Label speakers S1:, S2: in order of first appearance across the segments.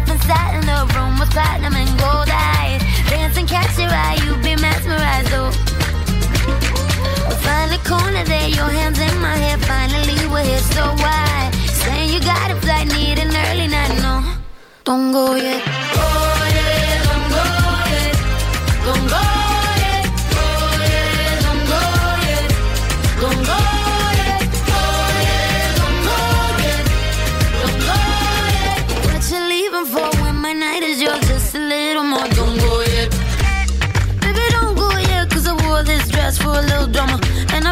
S1: Myself inside in a room with platinum and gold eyes. Dancing, catch your eye, you be mesmerized, oh. We find a corner there, your hands in my hair. Finally, we're here, so why? Saying you got a flight, need an early night, no. Don't go yet. Oh,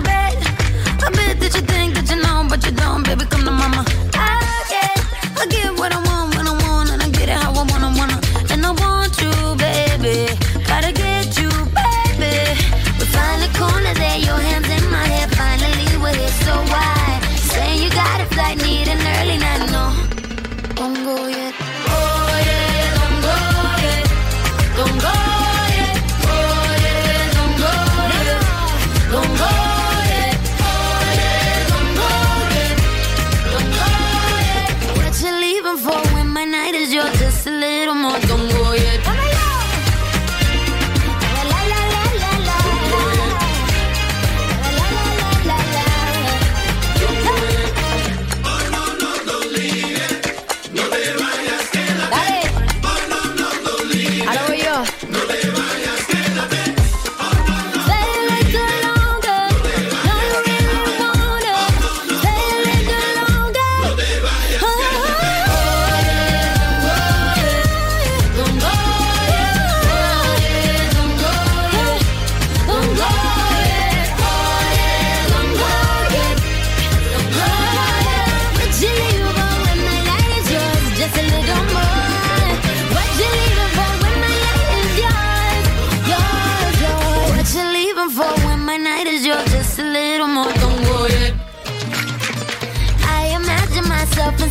S1: bed. I bet that you think.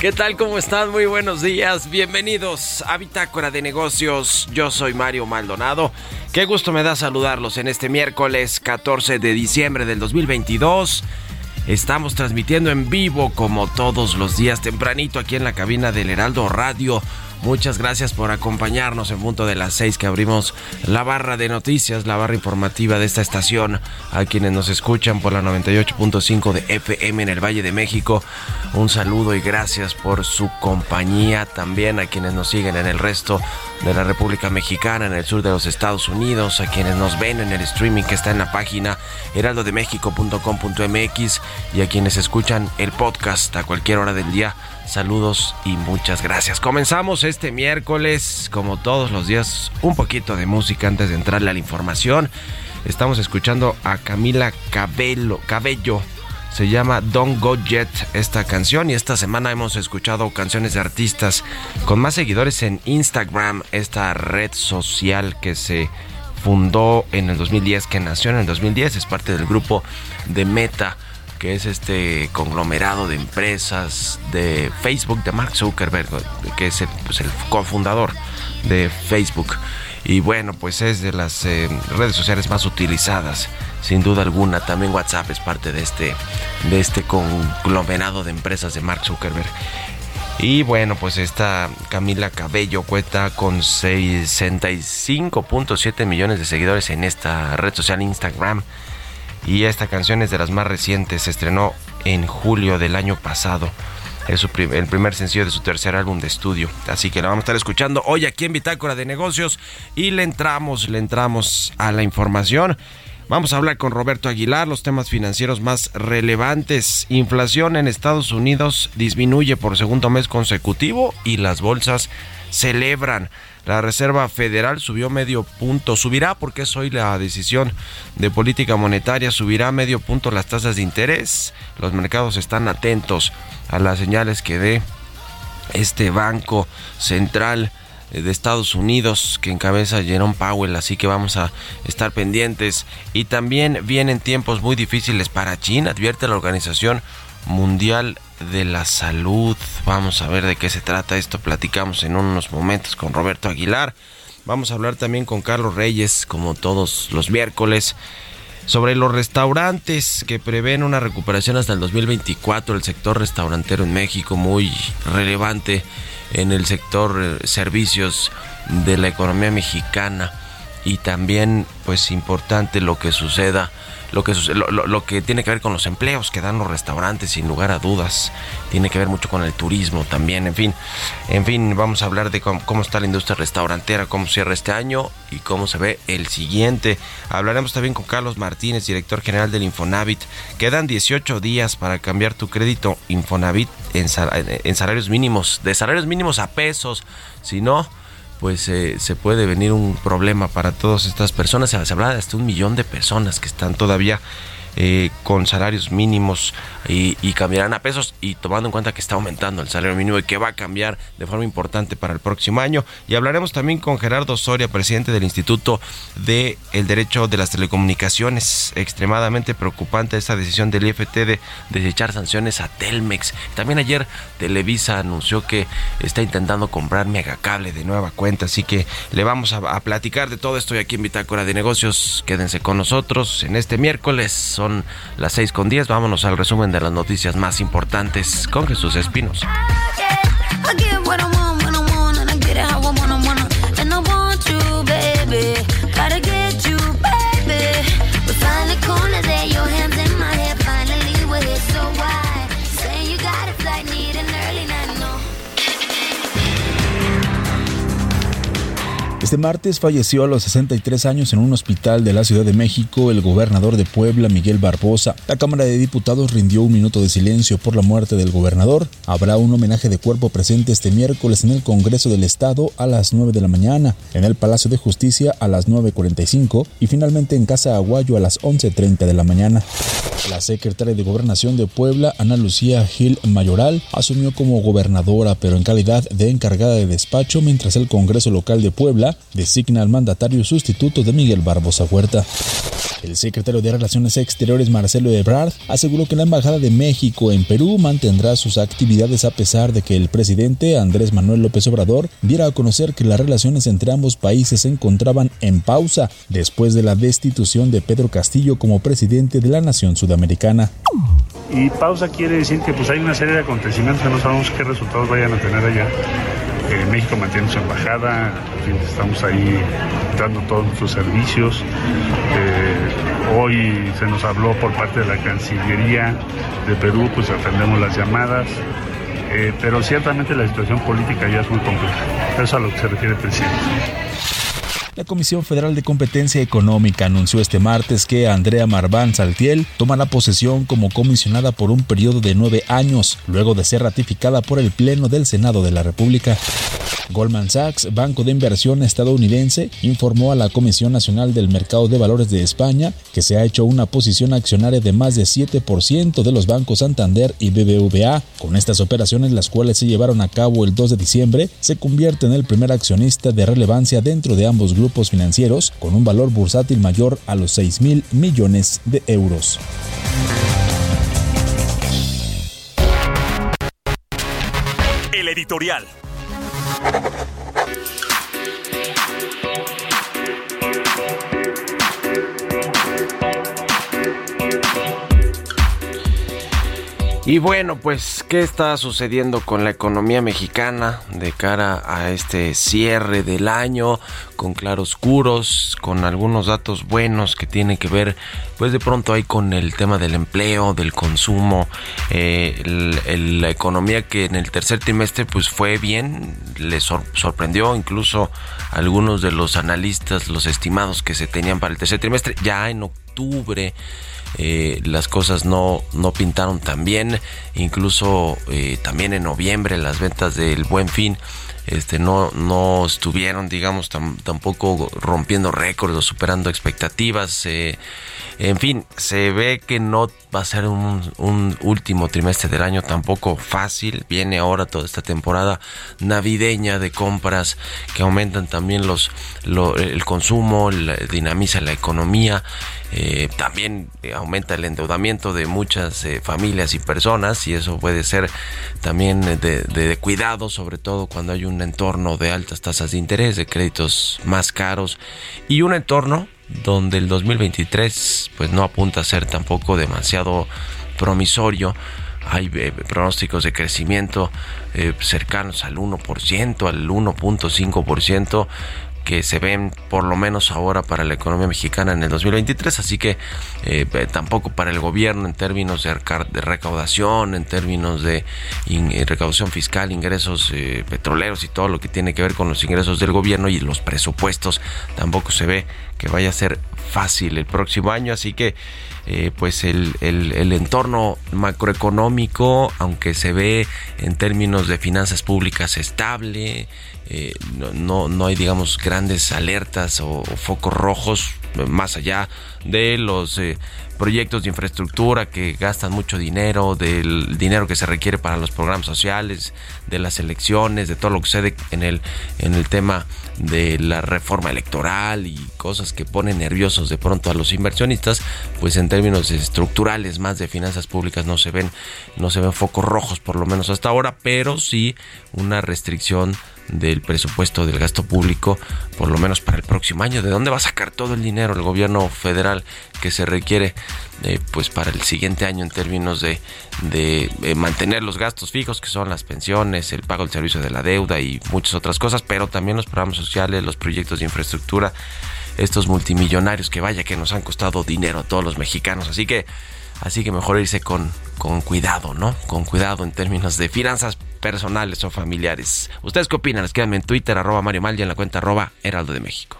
S2: ¿Qué tal? ¿Cómo están? Muy buenos días. Bienvenidos a Bitácora de Negocios. Yo soy Mario Maldonado. Qué gusto me da saludarlos en este miércoles 14 de diciembre del 2022. Estamos transmitiendo en vivo como todos los días tempranito aquí en la cabina del Heraldo Radio. Muchas gracias por acompañarnos en punto de las 6 que abrimos la barra de noticias, la barra informativa de esta estación. A quienes nos escuchan por la 98.5 de FM en el Valle de México, un saludo y gracias por su compañía. También a quienes nos siguen en el resto de la República Mexicana, en el sur de los Estados Unidos, a quienes nos ven en el streaming que está en la página heraldodemexico.com.mx y a quienes escuchan el podcast a cualquier hora del día Saludos y muchas gracias. Comenzamos este miércoles, como todos los días, un poquito de música antes de entrarle a la información. Estamos escuchando a Camila Cabello, Cabello. Se llama Don't Go Jet esta canción y esta semana hemos escuchado canciones de artistas con más seguidores en Instagram, esta red social que se fundó en el 2010, que nació en el 2010, es parte del grupo de Meta que es este conglomerado de empresas de Facebook de Mark Zuckerberg, que es el, pues, cofundador de Facebook. Y bueno, pues es de las eh, redes sociales más utilizadas, sin duda alguna. También WhatsApp es parte de este, de este conglomerado de empresas de Mark Zuckerberg. Y bueno, pues esta Camila Cabello cuenta con 65.7 millones de seguidores en esta red social Instagram y esta canción es de las más recientes, se estrenó en julio del año pasado. Es el primer sencillo de su tercer álbum de estudio. Así que la vamos a estar escuchando hoy aquí en Bitácora de Negocios. Y le entramos, le entramos a la información. Vamos a hablar con Roberto Aguilar, los temas financieros más relevantes. Inflación en Estados Unidos disminuye por segundo mes consecutivo y las bolsas celebran. La Reserva Federal subió medio punto, subirá porque es hoy la decisión de política monetaria, subirá medio punto las tasas de interés. Los mercados están atentos a las señales que dé este banco central de Estados Unidos que encabeza Jerome Powell, así que vamos a estar pendientes. Y también vienen tiempos muy difíciles para China, advierte la Organización Mundial de la Salud. Vamos a ver de qué se trata esto. Platicamos en unos momentos con Roberto Aguilar. Vamos a hablar también con Carlos Reyes, como todos los miércoles, sobre los restaurantes que prevén una recuperación hasta el 2024. El sector restaurantero en México, muy relevante en el sector eh, servicios de la economía mexicana. Y también, pues, importante lo que suceda lo que, tiene que ver con los empleos que dan los restaurantes, sin lugar a dudas. Tiene que ver mucho con el turismo también. En fin, en fin, vamos a hablar de cómo, está la industria restaurantera, cómo cierra este año y cómo se ve el siguiente. Hablaremos también con Carlos Martínez, director general del Infonavit. Quedan 18 días para cambiar tu crédito Infonavit en, en salarios mínimos, de salarios mínimos a pesos. Si no, pues eh, se puede venir un problema para todas estas personas. Se, se habla de hasta un millón de personas que están todavía eh, con salarios mínimos y, cambiarán a pesos y tomando en cuenta que está aumentando el salario mínimo y que va a cambiar de forma importante para el próximo año. Y hablaremos también con Gerardo Soria, presidente del Instituto de el Derecho de las Telecomunicaciones. Extremadamente preocupante esta decisión del IFT de desechar sanciones a Telmex. También ayer Televisa anunció que está intentando comprar Megacable de nueva cuenta, así que le vamos a, platicar de todo esto aquí en Bitácora de Negocios. Quédense con nosotros en este miércoles son las 6 con 10. Vámonos al resumen de las noticias más importantes con Jesús Espinos.
S3: Este martes falleció a los 63 años en un hospital de la Ciudad de México el gobernador de Puebla, Miguel Barbosa. La Cámara de Diputados rindió un minuto de silencio por la muerte del gobernador. Habrá un homenaje de cuerpo presente este miércoles en el Congreso del Estado a las 9 de la mañana, en el Palacio de Justicia a las 9.45 y finalmente en Casa Aguayo a las 11.30 de la mañana. La secretaria de Gobernación de Puebla, Ana Lucía Gil Mayoral, asumió como gobernadora, pero en calidad de encargada de despacho, mientras el Congreso local de Puebla designa al mandatario sustituto de Miguel Barbosa Huerta. El secretario de Relaciones Exteriores Marcelo Ebrard aseguró que la Embajada de México en Perú mantendrá sus actividades a pesar de que el presidente Andrés Manuel López Obrador diera a conocer que las relaciones entre ambos países se encontraban en pausa después de la destitución de Pedro Castillo como presidente de la nación sudamericana.
S4: Y pausa quiere decir que pues hay una serie de acontecimientos que no sabemos qué resultados vayan a tener allá. México mantiene su embajada, estamos ahí dando todos nuestros servicios. Eh, hoy se nos habló por parte de la Cancillería de Perú, pues atendemos las llamadas. Eh, pero ciertamente la situación política ya es muy compleja. Eso es a lo que se refiere el presidente.
S3: La Comisión Federal de Competencia Económica anunció este martes que Andrea Marván Saltiel tomará posesión como comisionada por un periodo de nueve años, luego de ser ratificada por el Pleno del Senado de la República. Goldman Sachs, banco de inversión estadounidense, informó a la Comisión Nacional del Mercado de Valores de España que se ha hecho una posición accionaria de más de 7% de los bancos Santander y BBVA. Con estas operaciones, las cuales se llevaron a cabo el 2 de diciembre, se convierte en el primer accionista de relevancia dentro de ambos grupos financieros, con un valor bursátil mayor a los 6 mil millones de euros.
S5: El editorial.
S2: you Y bueno, pues, ¿qué está sucediendo con la economía mexicana de cara a este cierre del año? Con claroscuros, con algunos datos buenos que tienen que ver, pues de pronto ahí con el tema del empleo, del consumo, eh, la economía que en el tercer trimestre pues fue bien, le sor- sorprendió incluso a algunos de los analistas, los estimados que se tenían para el tercer trimestre, ya en octubre eh, las cosas no, no pintaron tan bien. Incluso eh, también en noviembre las ventas del buen fin este, no, no estuvieron, digamos, tam- tampoco rompiendo récords o superando expectativas. eh, en fin, se ve que no va a ser un, último trimestre del año tampoco fácil. Viene ahora toda esta temporada navideña de compras que aumentan también los, lo- el consumo, dinamiza la economía. eh, también aumenta el endeudamiento de muchas eh, familias y personas y eso puede ser también de, de cuidado, sobre todo cuando hay un entorno de altas tasas de interés, de créditos más caros y un entorno donde el 2023 pues no apunta a ser tampoco demasiado promisorio. Hay eh, pronósticos de crecimiento eh, cercanos al 1%, al 1.5% que se ven por lo menos ahora para la economía mexicana en el 2023, así que eh, tampoco para el gobierno en términos de, reca- de recaudación, en términos de recaudación fiscal, ingresos petroleros y todo lo que tiene que ver con los ingresos del gobierno y los presupuestos, tampoco se ve que vaya a ser fácil el próximo año, así que eh, pues el, el- el entorno macroeconómico, aunque se ve en términos de finanzas públicas estable, eh, no, no, no hay digamos grandes alertas o, focos rojos más allá de los eh, proyectos de infraestructura que gastan mucho dinero, del dinero que se requiere para los programas sociales, de las elecciones, de todo lo que sucede en el, en el tema de la reforma electoral y cosas que ponen nerviosos de pronto a los inversionistas, pues en términos estructurales más de finanzas públicas no se ven, no se ven focos rojos por lo menos hasta ahora, pero sí una restricción del presupuesto del gasto público, por lo menos para el próximo año. ¿De dónde va a sacar todo el dinero el gobierno federal que se requiere eh, pues para el siguiente año en términos de, de eh, mantener los gastos fijos, que son las pensiones, el pago del servicio de la deuda y muchas otras cosas, pero también los programas sociales, los proyectos de infraestructura, estos multimillonarios que vaya que nos han costado dinero a todos los mexicanos. Así que Así que mejor irse con, con cuidado, ¿no? Con cuidado en términos de finanzas personales o familiares. ¿Ustedes qué opinan? Escríbanme en Twitter, arroba Mario Mal y en la cuenta arroba Heraldo de México.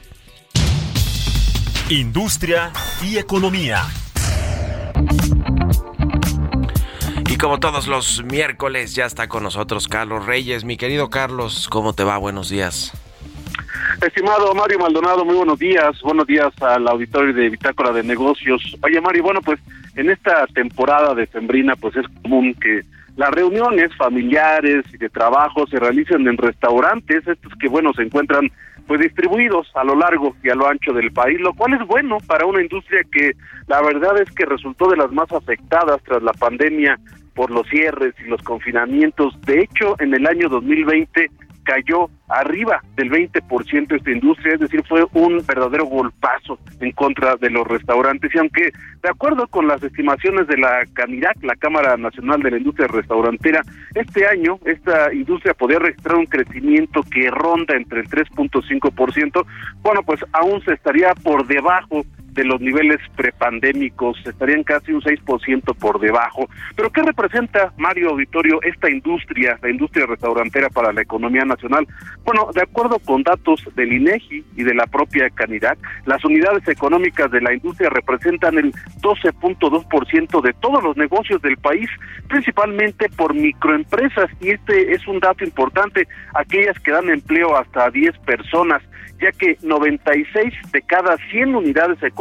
S5: Industria y economía.
S2: Y como todos los miércoles, ya está con nosotros Carlos Reyes. Mi querido Carlos, ¿cómo te va? Buenos días.
S6: Estimado Mario Maldonado, muy buenos días. Buenos días al auditorio de Bitácora de Negocios. Oye, Mario, bueno, pues en esta temporada de Fembrina, pues es común que las reuniones familiares y de trabajo se realicen en restaurantes, estos que, bueno, se encuentran pues distribuidos a lo largo y a lo ancho del país, lo cual es bueno para una industria que la verdad es que resultó de las más afectadas tras la pandemia por los cierres y los confinamientos. De hecho, en el año 2020 cayó arriba del 20% esta industria, es decir, fue un verdadero golpazo en contra de los restaurantes. Y aunque, de acuerdo con las estimaciones de la CANIRAC, la Cámara Nacional de la Industria Restaurantera, este año esta industria podría registrar un crecimiento que ronda entre el 3.5%, bueno, pues aún se estaría por debajo de los niveles prepandémicos, estarían casi un 6% por debajo. Pero ¿qué representa, Mario Auditorio, esta industria, la industria restaurantera para la economía nacional? Bueno, de acuerdo con datos del INEGI y de la propia Canidad, las unidades económicas de la industria representan el 12.2% de todos los negocios del país, principalmente por microempresas, y este es un dato importante, aquellas que dan empleo hasta 10 personas ya que 96 de cada 100 unidades económicas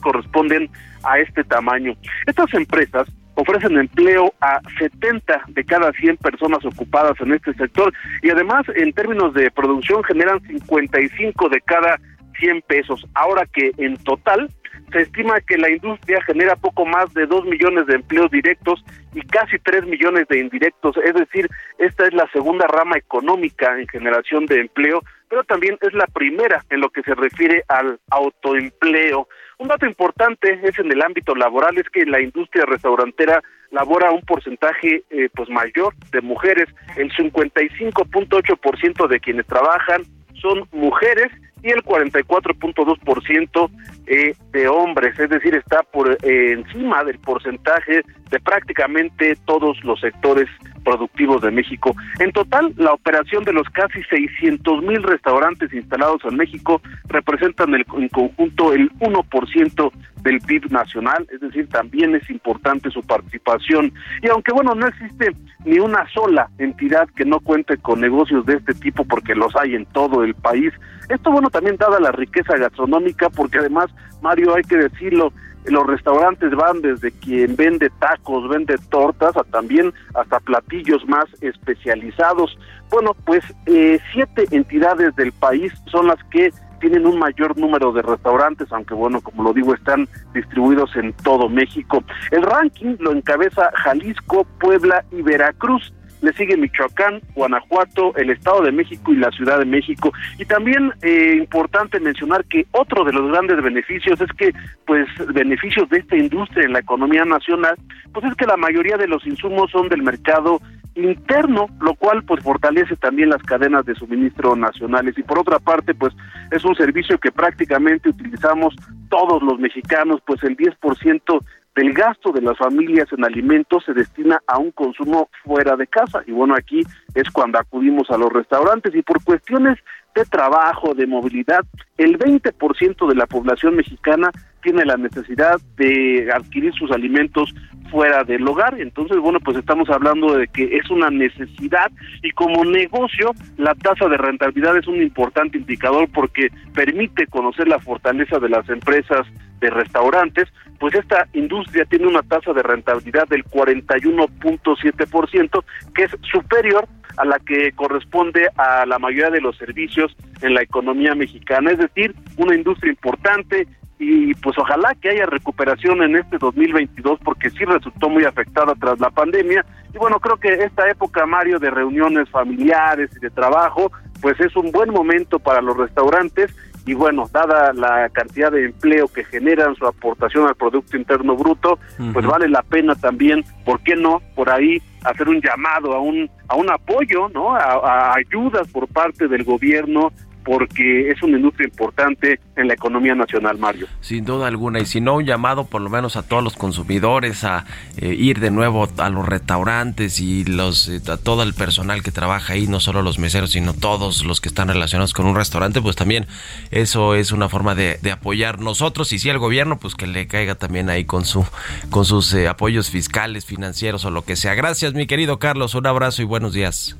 S6: corresponden a este tamaño. Estas empresas ofrecen empleo a 70 de cada 100 personas ocupadas en este sector y además en términos de producción generan 55 de cada 100 pesos. Ahora que en total se estima que la industria genera poco más de 2 millones de empleos directos y casi 3 millones de indirectos, es decir, esta es la segunda rama económica en generación de empleo, pero también es la primera en lo que se refiere al autoempleo. Un dato importante es en el ámbito laboral es que la industria restaurantera labora un porcentaje eh, pues mayor de mujeres, el 55.8% de quienes trabajan son mujeres y el 44.2% eh, de hombres, es decir, está por eh, encima del porcentaje de prácticamente todos los sectores productivos de México. En total, la operación de los casi 600 mil restaurantes instalados en México representan el, en conjunto el 1% del PIB nacional, es decir, también es importante su participación. Y aunque, bueno, no existe ni una sola entidad que no cuente con negocios de este tipo, porque los hay en todo el país, esto, bueno, también dada la riqueza gastronómica, porque además, Mario, hay que decirlo, los restaurantes van desde quien vende tacos, vende tortas, a también hasta platillos más especializados. Bueno, pues eh, siete entidades del país son las que tienen un mayor número de restaurantes, aunque bueno, como lo digo, están distribuidos en todo México. El ranking lo encabeza Jalisco, Puebla y Veracruz le sigue Michoacán, Guanajuato, el Estado de México y la Ciudad de México. Y también eh, importante mencionar que otro de los grandes beneficios es que, pues, beneficios de esta industria en la economía nacional, pues es que la mayoría de los insumos son del mercado interno, lo cual pues fortalece también las cadenas de suministro nacionales y por otra parte pues es un servicio que prácticamente utilizamos todos los mexicanos, pues el 10% del gasto de las familias en alimentos se destina a un consumo fuera de casa. Y bueno, aquí es cuando acudimos a los restaurantes y por cuestiones de trabajo, de movilidad, el 20% de la población mexicana tiene la necesidad de adquirir sus alimentos fuera del hogar. Entonces, bueno, pues estamos hablando de que es una necesidad y como negocio la tasa de rentabilidad es un importante indicador porque permite conocer la fortaleza de las empresas de restaurantes, pues esta industria tiene una tasa de rentabilidad del 41.7%, que es superior a la que corresponde a la mayoría de los servicios en la economía mexicana, es decir, una industria importante y pues ojalá que haya recuperación en este 2022 porque sí resultó muy afectada tras la pandemia. Y bueno, creo que esta época, Mario, de reuniones familiares y de trabajo, pues es un buen momento para los restaurantes y bueno, dada la cantidad de empleo que generan su aportación al Producto Interno Bruto, pues vale la pena también, ¿por qué no? Por ahí hacer un llamado a un, a un apoyo, ¿no? A, a ayudas por parte del gobierno porque es una industria importante en la economía nacional, Mario.
S2: Sin duda alguna, y si no, un llamado por lo menos a todos los consumidores a eh, ir de nuevo a los restaurantes y los eh, a todo el personal que trabaja ahí, no solo los meseros, sino todos los que están relacionados con un restaurante, pues también eso es una forma de, apoyar nosotros y si el gobierno, pues que le caiga también ahí con su con sus eh, apoyos fiscales, financieros o lo que sea. Gracias, mi querido Carlos, un abrazo y buenos días.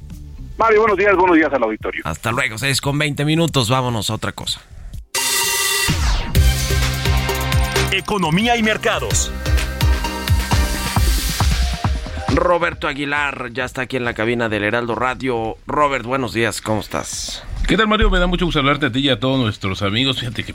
S6: Mario, buenos días, buenos días al auditorio.
S2: Hasta luego, 6 con 20 minutos, vámonos a otra cosa.
S5: Economía y mercados.
S2: Roberto Aguilar ya está aquí en la cabina del Heraldo Radio. Robert, buenos días, ¿cómo estás?
S7: ¿Qué tal, Mario? Me da mucho gusto hablarte a ti y a todos nuestros amigos. Fíjate que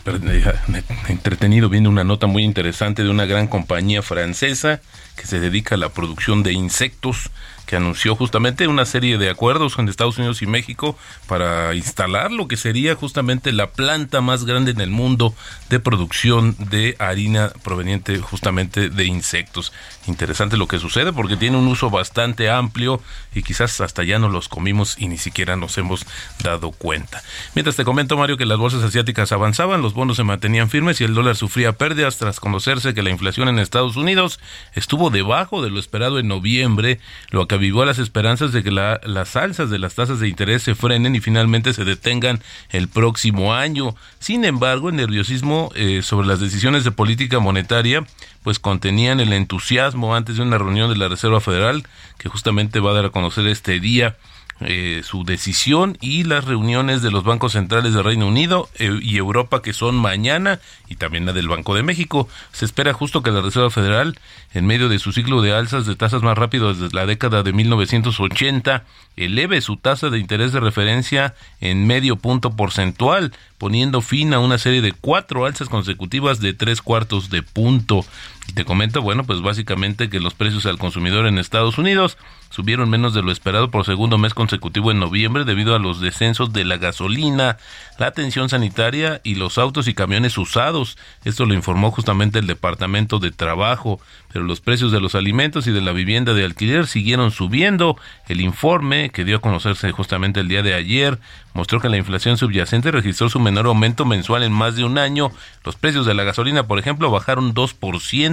S7: me he entretenido viendo una nota muy interesante de una gran compañía francesa que se dedica a la producción de insectos que anunció justamente una serie de acuerdos con Estados Unidos y México para instalar lo que sería justamente la planta más grande en el mundo de producción de harina proveniente justamente de insectos. Interesante lo que sucede porque tiene un uso bastante amplio y quizás hasta ya no los comimos y ni siquiera nos hemos dado cuenta. Mientras te comento, Mario, que las bolsas asiáticas avanzaban, los bonos se mantenían firmes y el dólar sufría pérdidas tras conocerse que la inflación en Estados Unidos estuvo debajo de lo esperado en noviembre, lo que avivó las esperanzas de que las alzas de las tasas de interés se frenen y finalmente se detengan el próximo año. Sin embargo, el nerviosismo eh, sobre las decisiones de política monetaria pues contenían el entusiasmo antes de una reunión de la Reserva Federal que justamente va a dar a conocer este día eh, su decisión y las reuniones de los bancos centrales de Reino Unido eh, y Europa que son mañana y también la del Banco de México. Se espera justo que la Reserva Federal, en medio de su ciclo de alzas de tasas más rápido desde la década de 1980, eleve su tasa de interés de referencia en medio punto porcentual, poniendo fin a una serie de cuatro alzas consecutivas de tres cuartos de punto. Y te comento, bueno, pues básicamente que los precios al consumidor en Estados Unidos subieron menos de lo esperado por segundo mes consecutivo en noviembre debido a los descensos de la gasolina, la atención sanitaria y los autos y camiones usados. Esto lo informó justamente el Departamento de Trabajo, pero los precios de los alimentos y de la vivienda de alquiler siguieron subiendo. El informe que dio a conocerse justamente el día de ayer mostró que la inflación subyacente registró su menor aumento mensual en más de un año. Los precios de la gasolina, por ejemplo, bajaron 2%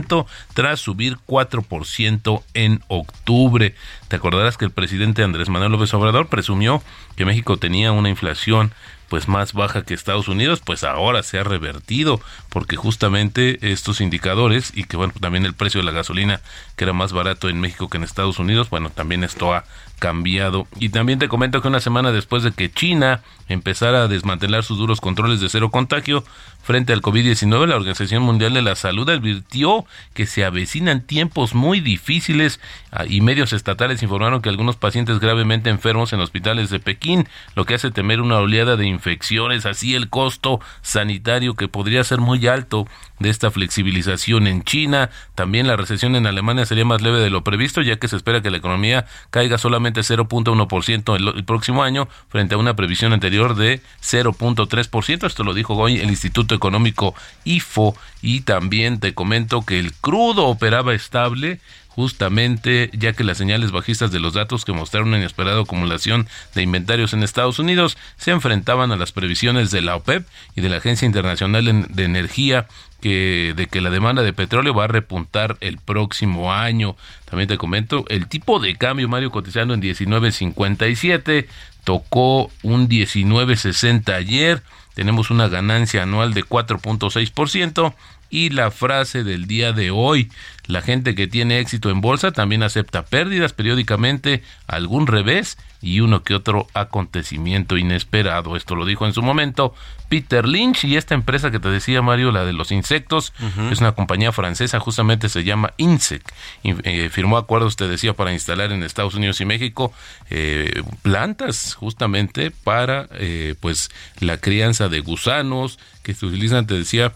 S7: tras subir 4% en octubre. Te acordarás que el presidente Andrés Manuel López Obrador presumió que México tenía una inflación pues más baja que Estados Unidos, pues ahora se ha revertido porque justamente estos indicadores y que bueno, también el precio de la gasolina que era más barato en México que en Estados Unidos, bueno, también esto ha cambiado. Y también te comento que una semana después de que China empezara a desmantelar sus duros controles de cero contagio frente al COVID-19, la Organización Mundial de la Salud advirtió que se avecinan tiempos muy difíciles ah, y medios estatales informaron que algunos pacientes gravemente enfermos en hospitales de Pekín, lo que hace temer una oleada de infecciones, así el costo sanitario que podría ser muy alto de esta flexibilización en China. También la recesión en Alemania sería más leve de lo previsto, ya que se espera que la economía caiga solamente 0.1% el, el próximo año, frente a una previsión anterior de 0.3%. Esto lo dijo hoy el Instituto Económico IFO. Y también te comento que el crudo operaba estable justamente ya que las señales bajistas de los datos que mostraron una inesperada acumulación de inventarios en Estados Unidos se enfrentaban a las previsiones de la OPEP y de la Agencia Internacional de Energía que, de que la demanda de petróleo va a repuntar el próximo año. También te comento, el tipo de cambio, Mario, cotizando en 19.57, tocó un 19.60 ayer, tenemos una ganancia anual de 4.6% y la frase del día de hoy, la gente que tiene éxito en bolsa también acepta pérdidas periódicamente, algún revés y uno que otro acontecimiento inesperado. Esto lo dijo en su momento Peter Lynch y esta empresa que te decía Mario, la de los insectos, es una compañía francesa, justamente se llama Insect. Eh, firmó acuerdos, te decía, para instalar en Estados Unidos y México eh, plantas justamente para eh, pues la crianza de gusanos que se utilizan, te decía,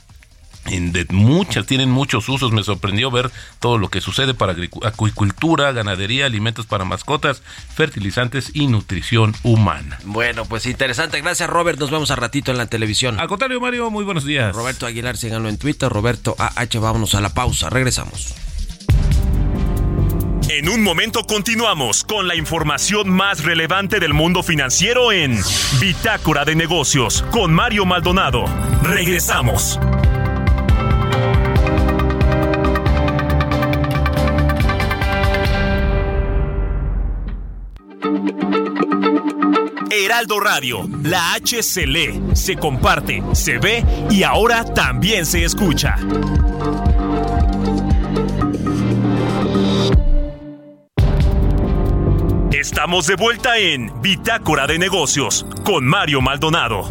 S7: de muchas, tienen muchos usos. Me sorprendió ver todo lo que sucede para acuicultura, ganadería, alimentos para mascotas, fertilizantes y nutrición humana.
S2: Bueno, pues interesante. Gracias, Robert. Nos vemos a ratito en la televisión.
S7: Al contrario, Mario, muy buenos días.
S2: Roberto Aguilar, síganlo en Twitter. Roberto AH, vámonos a la pausa. Regresamos.
S5: En un momento continuamos con la información más relevante del mundo financiero en Bitácora de Negocios con Mario Maldonado. Regresamos. Heraldo Radio, la H se lee, se comparte, se ve y ahora también se escucha. Estamos de vuelta en Bitácora de Negocios con Mario Maldonado.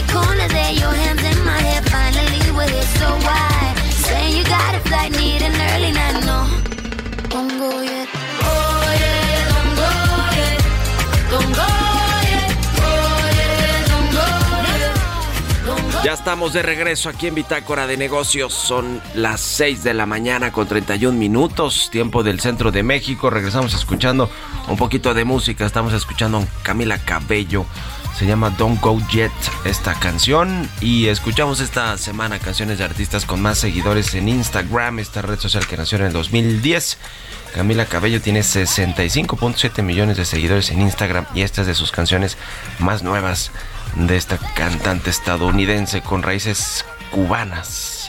S1: The corner there, your hands in my hair. Finally, we're here, so why? You got a flight, need an early night, no. Don't go yet.
S2: Ya estamos de regreso aquí en Bitácora de Negocios. Son las 6 de la mañana con 31 minutos, tiempo del centro de México. Regresamos escuchando un poquito de música. Estamos escuchando a Camila Cabello. Se llama Don't Go Yet esta canción. Y escuchamos esta semana canciones de artistas con más seguidores en Instagram, esta red social que nació en el 2010. Camila Cabello tiene 65.7 millones de seguidores en Instagram y esta es de sus canciones más nuevas de esta cantante estadounidense con raíces cubanas.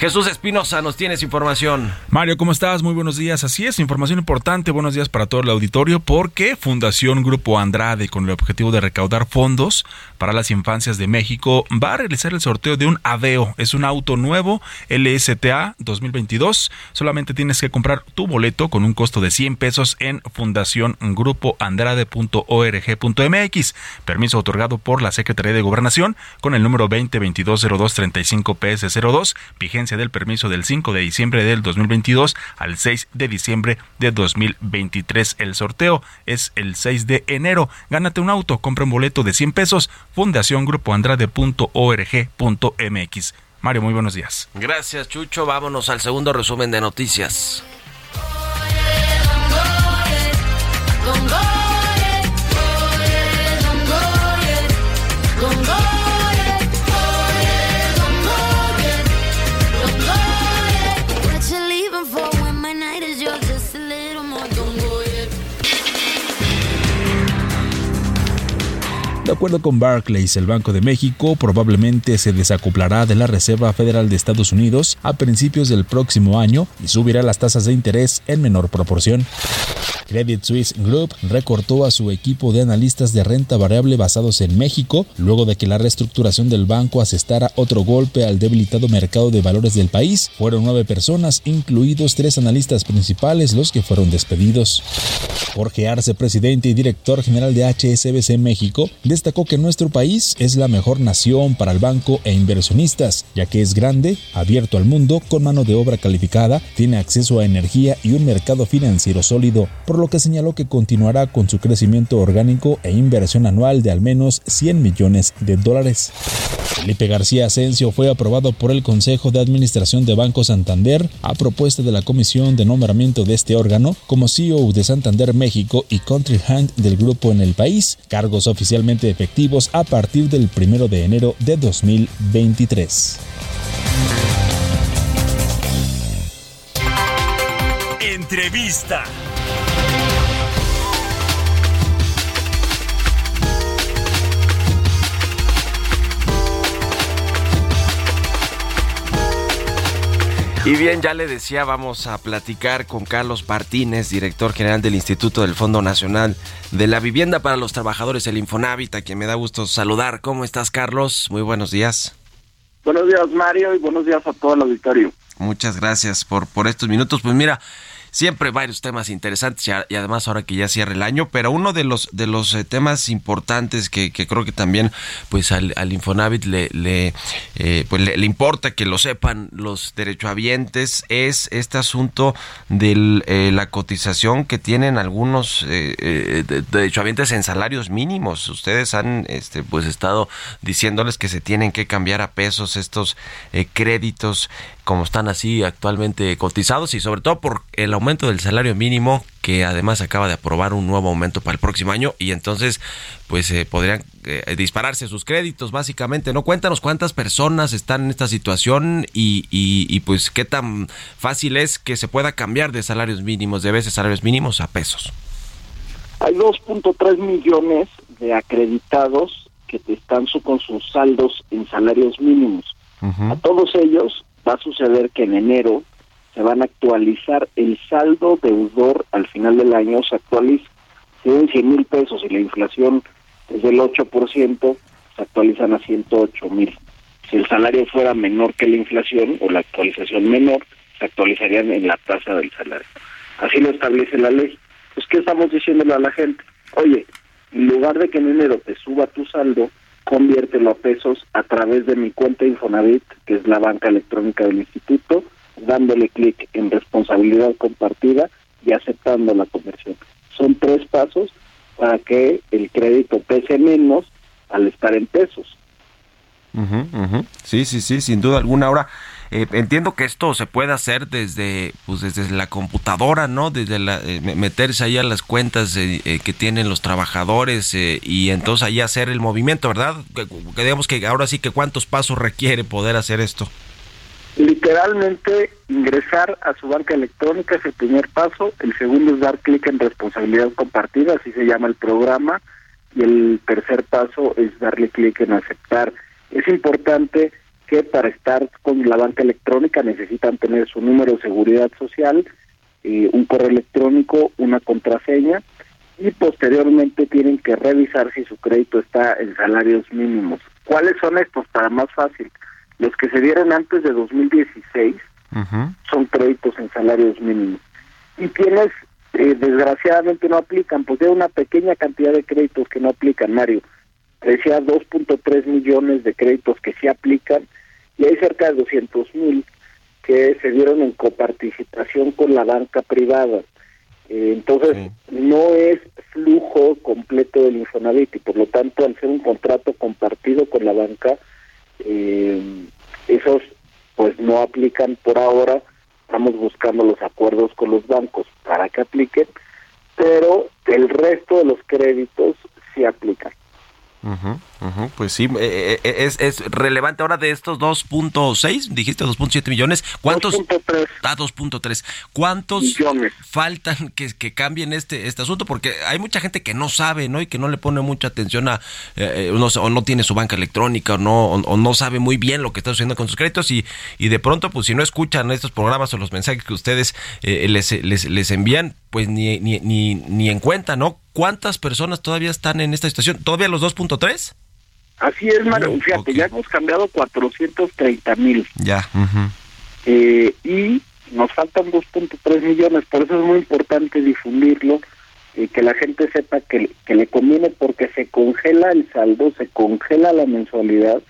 S2: Jesús Espinosa, nos tienes información.
S3: Mario, ¿cómo estás? Muy buenos días. Así es, información importante. Buenos días para todo el auditorio porque Fundación Grupo Andrade, con el objetivo de recaudar fondos para las infancias de México, va a realizar el sorteo de un Aveo. Es un auto nuevo LSTA 2022. Solamente tienes que comprar tu boleto con un costo de 100 pesos en fundaciongrupoandrade.org.mx. Permiso otorgado por la Secretaría de Gobernación con el número 2022-0235-PS02. Vigencia del permiso del 5 de diciembre del 2022 al 6 de diciembre de 2023. El sorteo es el 6 de enero. Gánate un auto, compra un boleto de 100 pesos. fundaciongrupoandrade.org.mx. Mario, muy buenos días.
S2: Gracias, Chucho. Vámonos al segundo resumen de noticias.
S3: De acuerdo con Barclays, el Banco de México probablemente se desacoplará de la Reserva Federal de Estados Unidos a principios del próximo año y subirá las tasas de interés en menor proporción. Credit Suisse Group recortó a su equipo de analistas de renta variable basados en México luego de que la reestructuración del banco asestara otro golpe al debilitado mercado de valores del país. Fueron nueve personas, incluidos tres analistas principales, los que fueron despedidos. Jorge Arce, presidente y director general de HSBC México, destacó que nuestro país es la mejor nación para el banco e inversionistas, ya que es grande, abierto al mundo, con mano de obra calificada, tiene acceso a energía y un mercado financiero sólido, por lo que señaló que continuará con su crecimiento orgánico e inversión anual de al menos 100 millones de dólares. Felipe García Asensio fue aprobado por el Consejo de Administración de Banco Santander a propuesta de la Comisión de Nombramiento de este órgano como CEO de Santander México y Country Hand del grupo en el país, cargos oficialmente efectivos a partir del 1 de enero de 2023.
S5: Entrevista.
S2: Y bien, ya le decía, vamos a platicar con Carlos Martínez, director general del Instituto del Fondo Nacional de la Vivienda para los Trabajadores, el Infonavit, a quien me da gusto saludar. ¿Cómo estás, Carlos? Muy buenos días.
S6: Buenos días, Mario, y buenos días a todo el auditorio.
S2: Muchas gracias por, por estos minutos. Pues mira, siempre varios temas interesantes y, además ahora que ya cierra el año, pero uno de los de los eh, temas importantes que, creo que también pues al, al Infonavit le eh, pues le, importa que lo sepan los derechohabientes es este asunto de la cotización que tienen algunos eh, eh, de- derechohabientes en salarios mínimos. Ustedes han este pues estado diciéndoles que se tienen que cambiar a pesos estos eh, créditos como están así actualmente cotizados y sobre todo por el aumento del salario mínimo que además acaba de aprobar un nuevo aumento para el próximo año y entonces pues eh, podrían eh, dispararse sus créditos básicamente. No cuéntanos cuántas personas están en esta situación y, y, y, pues qué tan fácil es que se pueda cambiar de salarios mínimos, de veces salarios mínimos a pesos.
S6: Hay 2.3 millones
S8: de acreditados que están su- con sus saldos en salarios mínimos. A todos ellos va a suceder que en enero se van a actualizar el saldo deudor al final del año, se actualiza, si deben 100 mil pesos y la inflación es del 8%, se actualizan a 108 mil. Si el salario fuera menor que la inflación o la actualización menor, se actualizarían en la tasa del salario. Así lo establece la ley. Pues, ¿qué estamos diciéndole a la gente? Oye, en lugar de que en enero te suba tu saldo, conviértelo a pesos a través de mi cuenta Infonavit, que es la banca electrónica del instituto, dándole clic en responsabilidad compartida y aceptando la conversión. Son tres pasos para que el crédito pese menos al estar en pesos.
S2: Ujú. Sí, sí, sí, sin duda alguna. Ahora, eh, entiendo que esto se puede hacer desde, pues, desde la computadora, ¿no? Desde la, eh, me- meterse ahí a las cuentas eh, que tienen los trabajadores y entonces ahí hacer el movimiento, ¿verdad? Que, que digamos que ahora sí que cuántos pasos requiere poder hacer esto.
S8: Literalmente ingresar a su banca electrónica es el primer paso, el segundo es dar clic en responsabilidad compartida, así se llama el programa, y el tercer paso es darle clic en aceptar. Es importante que para estar con la banca electrónica necesitan tener su número de seguridad social, eh, un correo electrónico, una contraseña y posteriormente tienen que revisar si su crédito está en salarios mínimos. ¿Cuáles son estos? Para más fácil, los que se dieron antes de 2016 son créditos en salarios mínimos. Y quienes eh, desgraciadamente no aplican, pues hay una pequeña cantidad de créditos que no aplican, Mario. Decía 2.3 millones de créditos que sí aplican y hay cerca de 200 mil que se dieron en coparticipación con la banca privada. Eh, entonces, no es flujo completo del Infonavit y por lo tanto, al ser un contrato compartido con la banca, eh, esos pues no aplican por ahora. Estamos buscando los acuerdos con los bancos para que apliquen, pero el resto de los créditos sí aplican.
S2: Ujú, ujú, Pues sí, eh, eh, es, es relevante ahora de estos 2.6, dijiste 2.7 millones. ¿Cuántos?
S8: 2.3.
S2: Ah, 2.3. ¿Cuántos faltan que, que cambien este, este asunto? Porque hay mucha gente que no sabe, ¿no? Y que no le pone mucha atención a, eh, eh, no o no tiene su banca electrónica, o no, o, o no sabe muy bien lo que está sucediendo con sus créditos y, y de pronto, pues si no escuchan estos programas o los mensajes que ustedes eh, les, les, les envían, pues ni, ni, ni, ni en cuenta, ¿no? ¿Cuántas personas todavía están en esta situación? ¿Todavía los 2.3?
S8: Así es, Mario. Fíjate, ya hemos cambiado 430 mil.
S2: Ya.
S8: eh, y nos faltan 2.3 millones, por eso es muy importante difundirlo, eh, que la gente sepa que, que le conviene porque se congela el saldo, se congela la mensualidad,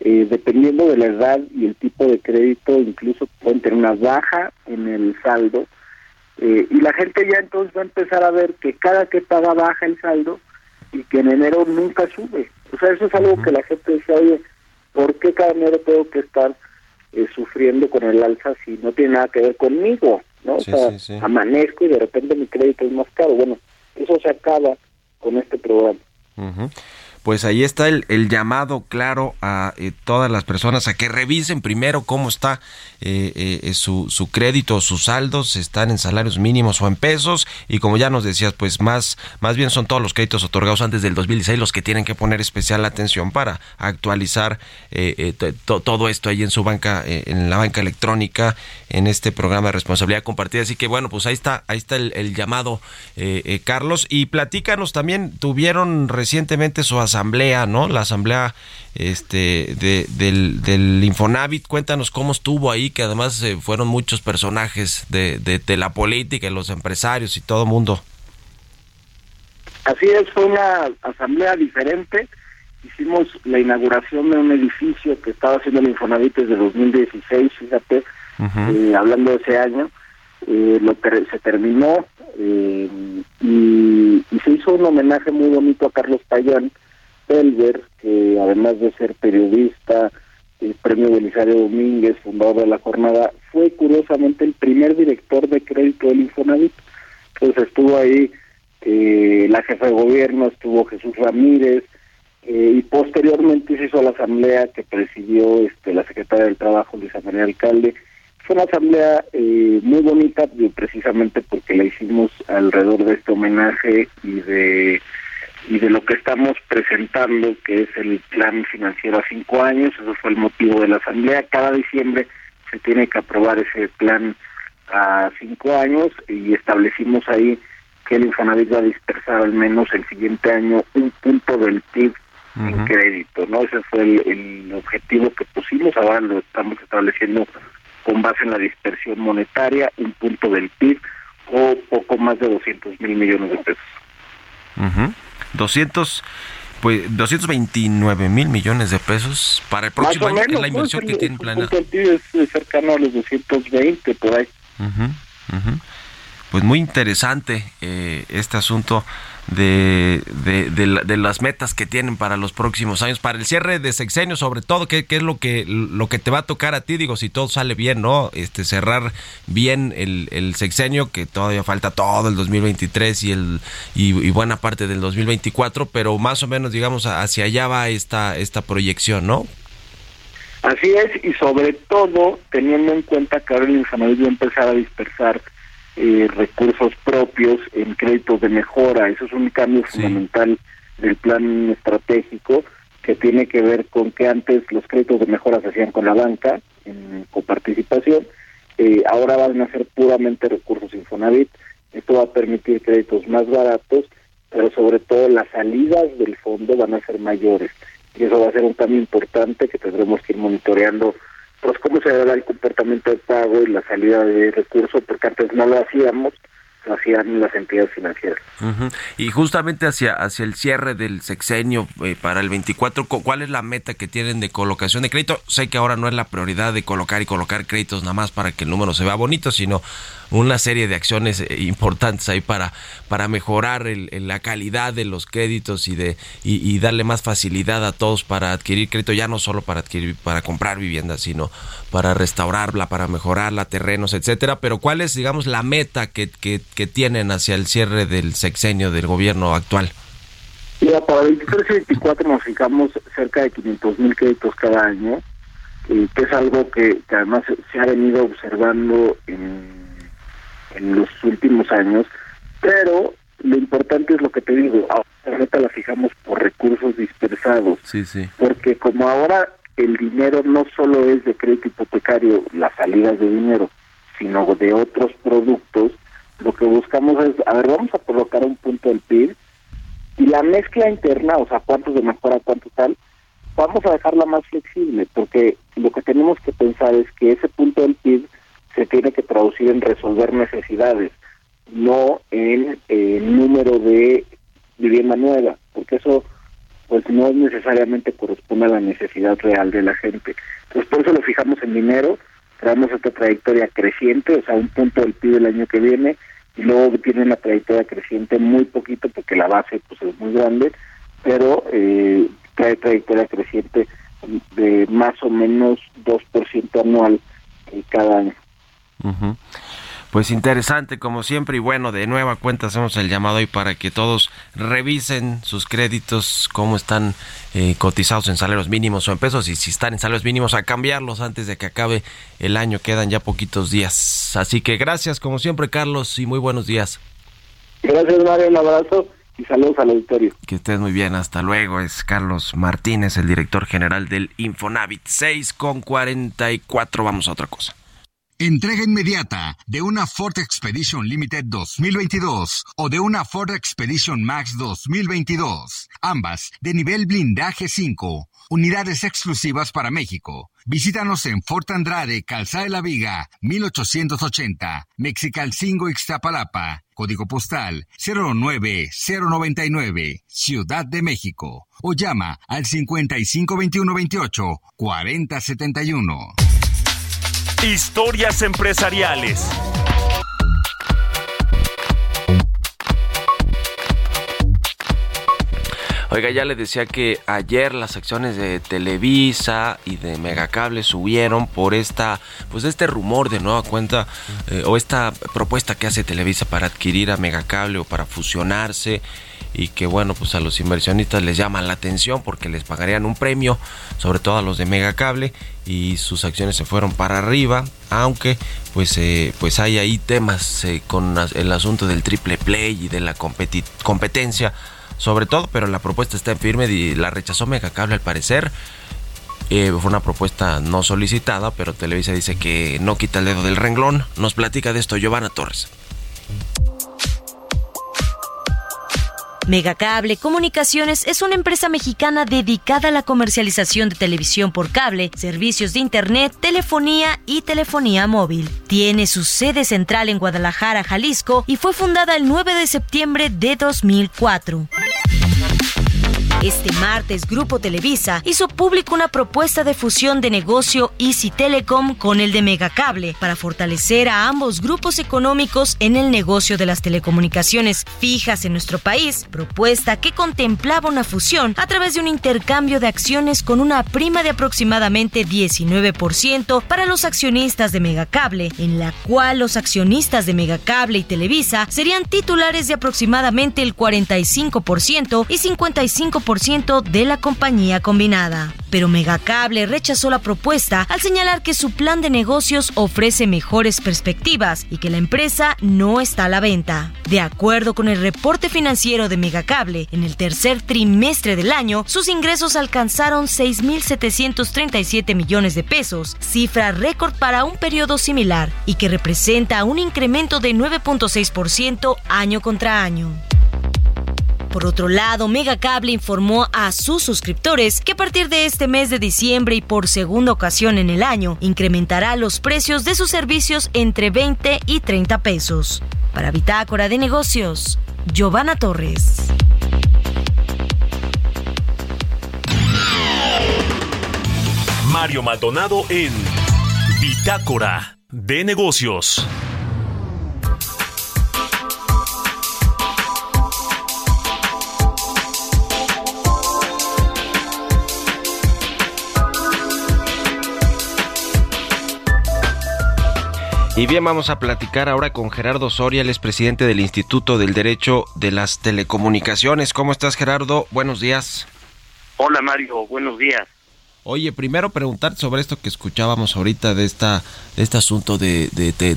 S8: eh, dependiendo de la edad y el tipo de crédito, incluso pueden tener una baja en el saldo, eh, y la gente ya entonces va a empezar a ver que cada que paga baja el saldo y que en enero nunca sube. O sea, eso es algo que la gente dice, oye, ¿por qué cada enero tengo que estar eh, sufriendo con el alza si no tiene nada que ver conmigo? ¿no?
S2: Sí,
S8: o sea,
S2: sí, sí.
S8: amanezco y de repente mi crédito es más caro. Bueno, eso se acaba con este programa.
S2: Ujú. Pues ahí está el, el llamado claro a eh, todas las personas a que revisen primero cómo está eh, eh, su, su crédito, sus saldos, están en salarios mínimos o en pesos y como ya nos decías, pues más, más bien son todos los créditos otorgados antes del 2016 los que tienen que poner especial atención para actualizar to- to- todo esto ahí en su banca, en la banca electrónica, en este programa de responsabilidad compartida. Así que bueno, pues ahí está, ahí está el, el llamado, Carlos. Y platícanos también, tuvieron recientemente su asamblea, ¿no? La asamblea este de, del, del Infonavit. Cuéntanos cómo estuvo ahí, que además eh, fueron muchos personajes de, de, de la política, y los empresarios y todo el mundo.
S8: Así es, fue una asamblea diferente. Hicimos la inauguración de un edificio que estaba haciendo el Infonavit desde 2016, fíjate, eh, hablando de ese año. Eh, lo ter- se terminó eh, y, y se hizo un homenaje muy bonito a Carlos Payán Pelver, que además de ser periodista, el premio Belisario Domínguez, fundador de la jornada, fue curiosamente el primer director de crédito del Infonavit. Entonces estuvo ahí eh, la jefa de gobierno, estuvo Jesús Ramírez, eh, y posteriormente se hizo la asamblea que presidió este, la secretaria del Trabajo, Luisa María Alcalde. Fue una asamblea eh, muy bonita, eh, precisamente porque la hicimos alrededor de este homenaje y de y de lo que estamos presentando, que es el plan financiero a cinco años. Eso fue el motivo de la Asamblea. Cada diciembre se tiene que aprobar ese plan a cinco años y establecimos ahí que el Infonavit va a dispersar al menos el siguiente año un punto del PIB en crédito, ¿no? Ese fue el, el objetivo que pusimos, ahora lo estamos estableciendo con base en la dispersión monetaria, un punto del PIB o poco más de 200 mil millones de pesos.
S2: Ujú. 200, pues 229 mil millones de pesos para el próximo año,
S8: menos,
S2: es la inversión
S8: El-
S2: que tienen
S8: el
S2: planeada.
S8: punto del PIB es, cercano a los 220 por ahí.
S2: Ujú, ujú. Pues muy interesante eh, este asunto de, de, de la- de las metas que tienen para los próximos años, para el cierre de sexenio, sobre todo, ¿qué, qué es lo que, lo que te va a tocar a ti? Digo, si todo sale bien, ¿no? Este, cerrar bien el, el sexenio, que todavía falta todo el 2023 y, el, y, y buena parte del 2024, pero más o menos, digamos, hacia allá va esta, esta proyección, ¿no?
S8: Así es, y sobre todo teniendo en cuenta que ahora el Infonavit va a empezar a dispersar eh, recursos propios en créditos de mejora. Eso es un cambio fundamental del plan estratégico que tiene que ver con que antes los créditos de mejora se hacían con la banca, en coparticipación, eh, ahora van a ser puramente recursos Infonavit. Esto va a permitir créditos más baratos, pero sobre todo las salidas del fondo van a ser mayores. Y eso va a ser un cambio importante que tendremos que ir monitoreando pues cómo se dará el comportamiento de pago y la salida de recursos, porque antes no lo hacíamos, lo hacían las entidades financieras.
S2: Ujú. Y justamente hacia, hacia el cierre del sexenio eh, para el 24, cu- ¿cuál es la meta que tienen de colocación de crédito? Sé que ahora no es la prioridad de colocar y colocar créditos nada más para que el número se vea bonito, sino una serie de acciones eh, importantes ahí para, para mejorar el- la calidad de los créditos y de y, darle más facilidad a todos para adquirir crédito, ya no solo para adquirir, para comprar vivienda, sino para restaurarla, para mejorarla, terrenos, etcétera. Pero ¿cuál es, digamos, la meta que, que, tienen hacia el cierre del sexenio del gobierno actual?
S8: Mira, para el 23 y 24 nos fijamos cerca de 500 mil créditos cada año, eh, que es algo que, que además se ha venido observando en, en los últimos años, pero lo importante es lo que te digo, ahora la meta la fijamos por recursos dispersados,
S2: Sí, sí.
S8: porque como ahora el dinero no solo es de crédito hipotecario, las salidas de dinero, sino de otros productos, lo que buscamos es, a ver, vamos a colocar un punto del PIB y la mezcla interna, o sea, cuántos de mejora, cuánto tal, vamos a dejarla más flexible, porque lo que tenemos que pensar es que ese punto del PIB se tiene que traducir en resolver necesidades, no en eh, número de vivienda nueva, porque eso pues no necesariamente corresponde a la necesidad real de la gente. Entonces por eso lo fijamos en dinero, traemos esta trayectoria creciente, o sea, un punto del PIB el año que viene, y luego tiene una trayectoria creciente muy poquito porque la base pues es muy grande, pero eh, trae trayectoria creciente de más o menos 2% anual eh, cada año.
S2: Ujú. Pues interesante como siempre y bueno, de nueva cuenta hacemos el llamado hoy para que todos revisen sus créditos, cómo están eh, cotizados en salarios mínimos o en pesos y si están en salarios mínimos a cambiarlos antes de que acabe el año, quedan ya poquitos días. Así que gracias como siempre Carlos y muy buenos días.
S8: Gracias Mario, un abrazo y saludos al auditorio.
S2: Que estés muy bien, hasta luego. Es Carlos Martínez, el director general del Infonavit. 6 con 44, vamos a otra cosa.
S9: Entrega inmediata de una Ford Expedition Limited 2022 o de una Ford Expedition Max 2022, ambas de nivel blindaje 5, unidades exclusivas para México. Visítanos en Fort Andrade, Calzada de la Viga, 1880, Mexicalcingo, Ixtapalapa, código postal 09099, Ciudad de México, o llama al 552128 4071.
S5: Historias empresariales.
S2: Oiga, ya le decía que ayer las acciones de Televisa y de Megacable subieron por esta, pues este rumor de nueva cuenta eh, o esta propuesta que hace Televisa para adquirir a Megacable o para fusionarse y que bueno, pues a los inversionistas les llama la atención porque les pagarían un premio, sobre todo a los de Megacable y sus acciones se fueron para arriba, aunque pues eh, pues hay ahí temas eh, con el asunto del triple play y de la competencia sobre todo, pero la propuesta está firme y la rechazó Megacable al parecer. Eh, fue una propuesta no solicitada, pero Televisa dice que no quita el dedo del renglón. Nos platica de esto Giovanna Torres.
S10: Megacable Comunicaciones es una empresa mexicana dedicada a la comercialización de televisión por cable, servicios de Internet, telefonía y telefonía móvil. Tiene su sede central en Guadalajara, Jalisco y fue fundada el 9 de septiembre de 2004. Este martes, Grupo Televisa hizo público una propuesta de fusión de negocio Easy Telecom con el de Megacable para fortalecer a ambos grupos económicos en el negocio de las telecomunicaciones fijas en nuestro país, propuesta que contemplaba una fusión a través de un intercambio de acciones con una prima de aproximadamente 19% para los accionistas de Megacable, en la cual los accionistas de Megacable y Televisa serían titulares de aproximadamente el 45% y 55% de la compañía combinada. Pero Megacable rechazó la propuesta al señalar que su plan de negocios ofrece mejores perspectivas y que la empresa no está a la venta. De acuerdo con el reporte financiero de Megacable, en el tercer trimestre del año, sus ingresos alcanzaron 6.737 millones de pesos, cifra récord para un periodo similar y que representa un incremento de 9.6% año contra año. Por otro lado, Megacable informó a sus suscriptores que a partir de este mes de diciembre y por segunda ocasión en el año, incrementará los precios de sus servicios entre 20 y 30 pesos. Para Bitácora de Negocios, Giovanna Torres.
S5: Mario Maldonado en Bitácora de Negocios.
S2: Y bien, vamos a platicar ahora con Gerardo Soria, el presidente del Instituto del Derecho de las Telecomunicaciones. ¿Cómo estás, Gerardo? Buenos días.
S11: Hola, Mario. Buenos días.
S2: Oye, primero preguntar sobre esto que escuchábamos ahorita de esta este asunto de,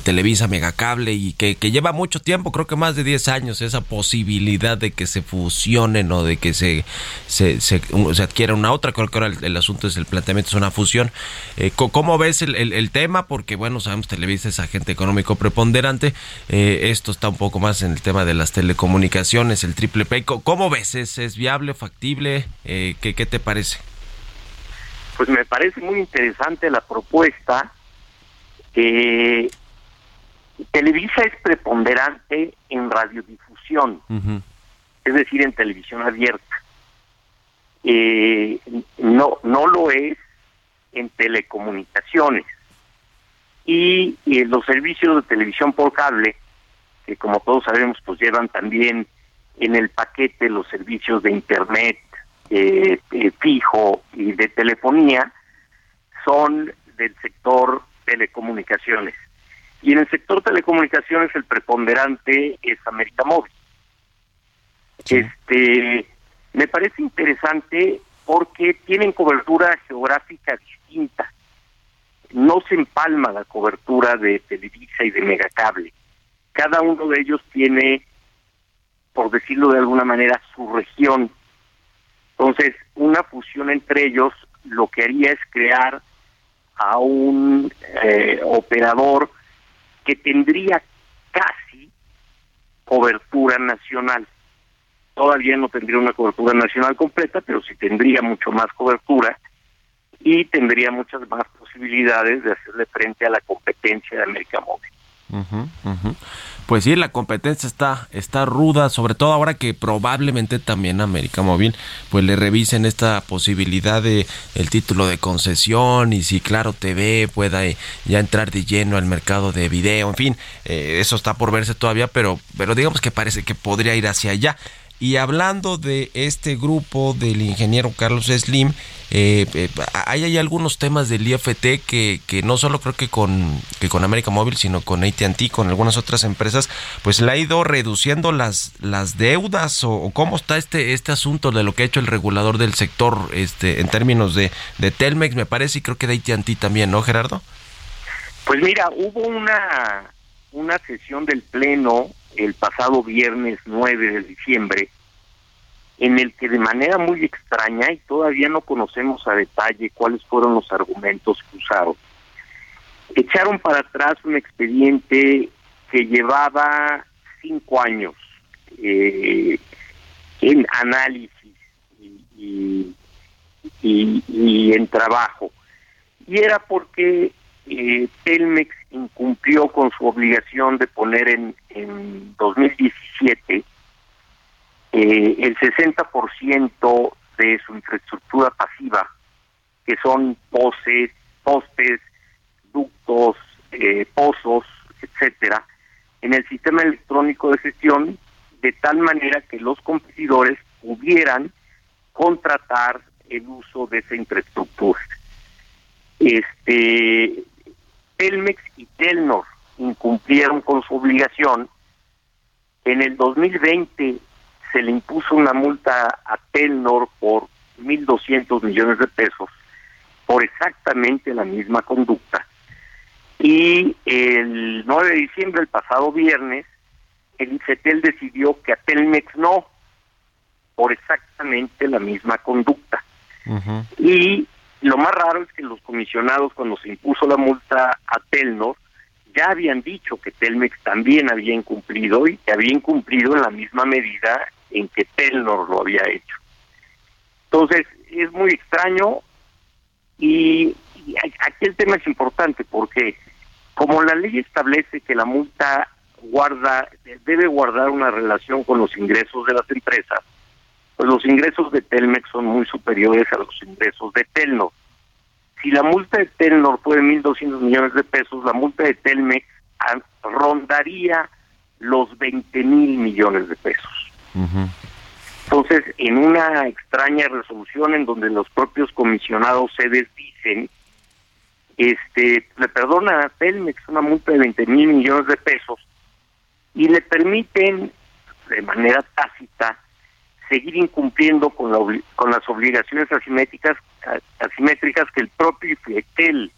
S2: Televisa Megacable y que, lleva mucho tiempo, creo que más de 10 años, esa posibilidad de que se fusionen o de que se, se, adquiera una otra. Creo que ahora el, asunto es el planteamiento, es una fusión. Eh, ¿Cómo ves el, tema? Porque, bueno, sabemos Televisa es agente económico preponderante. Eh, esto está un poco más en el tema de las telecomunicaciones, el triple P. ¿Cómo ves? ¿Es, es viable, factible? Eh, ¿qué, ¿Qué te parece?
S11: Pues me parece muy interesante la propuesta. Eh, Televisa es preponderante en radiodifusión, uh -huh. es decir, en televisión abierta. Eh, no, no lo es en telecomunicaciones. Y, y, los servicios de televisión por cable, que como todos sabemos, pues llevan también en el paquete los servicios de Internet, eh, eh, fijo y de telefonía son del sector telecomunicaciones. Y en el sector telecomunicaciones el preponderante es América Móvil. Sí. Este, me parece interesante porque tienen cobertura geográfica distinta. No se empalma la cobertura de Televisa y de Megacable. Cada uno de ellos tiene, por decirlo de alguna manera, su región entonces, una fusión entre ellos lo que haría es crear a un eh, operador que tendría casi cobertura nacional. Todavía no tendría una cobertura nacional completa, pero sí tendría mucho más cobertura y tendría muchas más posibilidades de hacerle frente a la competencia de América Móvil.
S2: Pues sí, la competencia está, está ruda, sobre todo ahora que probablemente también América Móvil pues le revisen esta posibilidad de el título de concesión y si Claro TV pueda ya entrar de lleno al mercado de video, en fin, eh, eso está por verse todavía, pero, pero digamos que parece que podría ir hacia allá. Y hablando de este grupo del ingeniero Carlos Slim, eh, eh, hay, algunos temas del IFT que, que no solo creo que con, que con América Móvil, sino con ATT, con algunas otras empresas, pues le ha ido reduciendo las, las deudas o, o, cómo está este, este asunto de lo que ha hecho el regulador del sector este, en términos de, de Telmex, me parece, y creo que de ATT también, ¿no, Gerardo?
S11: Pues mira, hubo una, una sesión del Pleno el pasado viernes 9 de diciembre, en el que de manera muy extraña, y todavía no conocemos a detalle cuáles fueron los argumentos que usaron, echaron para atrás un expediente que llevaba cinco años eh, en análisis y, y, y en trabajo. Y era porque eh, Telmex incumplió con su obligación de poner en, en 2017 eh, el 60% de su infraestructura pasiva, que son poses, postes, ductos, eh, pozos, etcétera, en el sistema electrónico de gestión, de tal manera que los competidores pudieran contratar el uso de esa infraestructura. Este Telmex y Telnor incumplieron con su obligación. En el 2020 se le impuso una multa a Telnor por 1.200 millones de pesos por exactamente la misma conducta. Y el 9 de diciembre, el pasado viernes, el ICETEL decidió que a Telmex no, por exactamente la misma conducta. Y lo más raro es que los comisionados, cuando se impuso la multa a Telnor, ya habían dicho que Telmex también había incumplido y que había incumplido en la misma medida en que Telnor lo había hecho. Entonces, es muy extraño y, y aquí el tema es importante porque como la ley establece que la multa guarda debe guardar una relación con los ingresos de las empresas, pues los ingresos de Telmex son muy superiores a los ingresos de Telnor. Si la multa de Telnor fue de 1.200 millones de pesos, la multa de Telmex ah, rondaría los 20 mil millones de pesos. Entonces, en una extraña resolución en donde los propios comisionados se desdicen, este, le perdonan a Telmex una multa de 20 mil millones de pesos y le permiten de manera tácita seguir incumpliendo con, la con las obligaciones asimétricas asimétricas que el propio FIETEL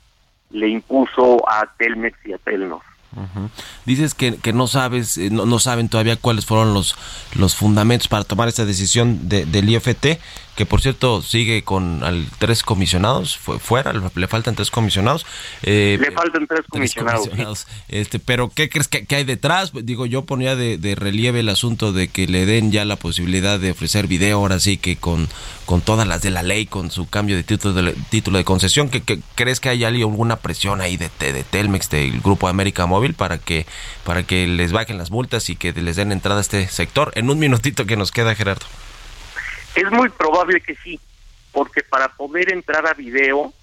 S11: le impuso a Telmex y a Telnor.
S2: Ujú. Dices que, que no sabes, eh, no, no saben todavía cuáles fueron los, los fundamentos para tomar esta decisión de- del IFT, que por cierto sigue con al, tres comisionados, fue fuera, le faltan tres comisionados. eh,
S11: Le faltan tres
S2: tres
S11: comisionados. sí.
S2: Este, pero ¿qué crees que, que hay detrás? Digo, yo ponía de, de relieve el asunto de que le den ya la posibilidad de ofrecer video, ahora sí que con, con todas las de la ley, con su cambio de título de, título de concesión, ¿que, que- ¿crees que hay alguna presión ahí de, de, de Telmex, del grupo América Móvil, para que, para que les bajen las multas y que les den entrada a este sector? En un minutito que nos queda, Gerardo.
S11: Es muy probable que sí, porque para poder entrar a video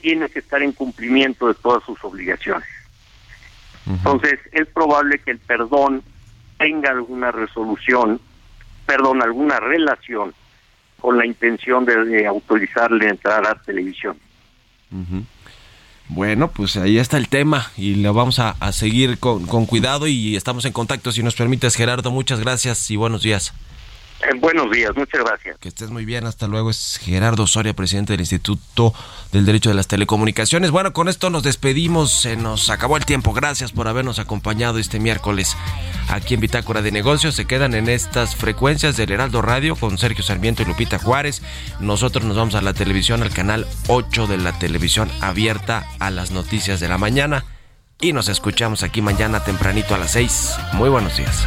S11: tiene que estar en cumplimiento de todas sus obligaciones. Entonces, es probable que el perdón tenga alguna resolución, perdón, alguna relación con la intención de, de autorizarle entrar a televisión.
S2: Bueno, pues ahí está el tema y lo vamos a, a seguir con, con cuidado y estamos en contacto si nos permites, Gerardo. Muchas gracias y buenos días.
S11: Eh, buenos días, muchas gracias.
S2: Que estés muy bien, hasta luego. Es Gerardo Soria, presidente del Instituto del Derecho de las Telecomunicaciones. Bueno, con esto nos despedimos, se nos acabó el tiempo. Gracias por habernos acompañado este miércoles aquí en Bitácora de Negocios. Se quedan en estas frecuencias del Heraldo Radio con Sergio Sarmiento y Lupita Juárez. Nosotros nos vamos a la televisión, al canal 8 de la televisión abierta a las noticias de la mañana. Y nos escuchamos aquí mañana tempranito a las 6. Muy buenos días.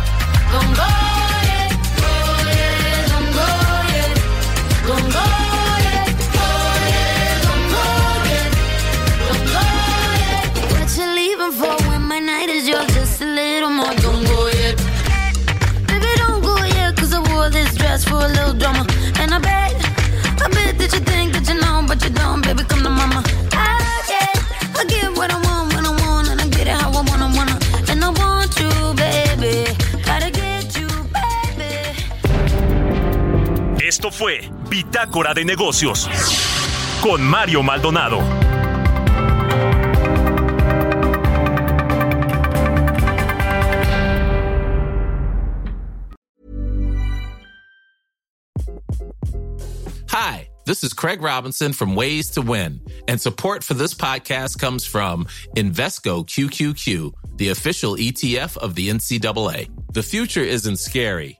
S5: Esto fue Bitácora de Negocios con Mario Maldonado.
S12: Hi, this is Craig Robinson from Ways to Win, and support for this podcast comes from Invesco QQQ, the official ETF of the NCAA. The future isn't scary.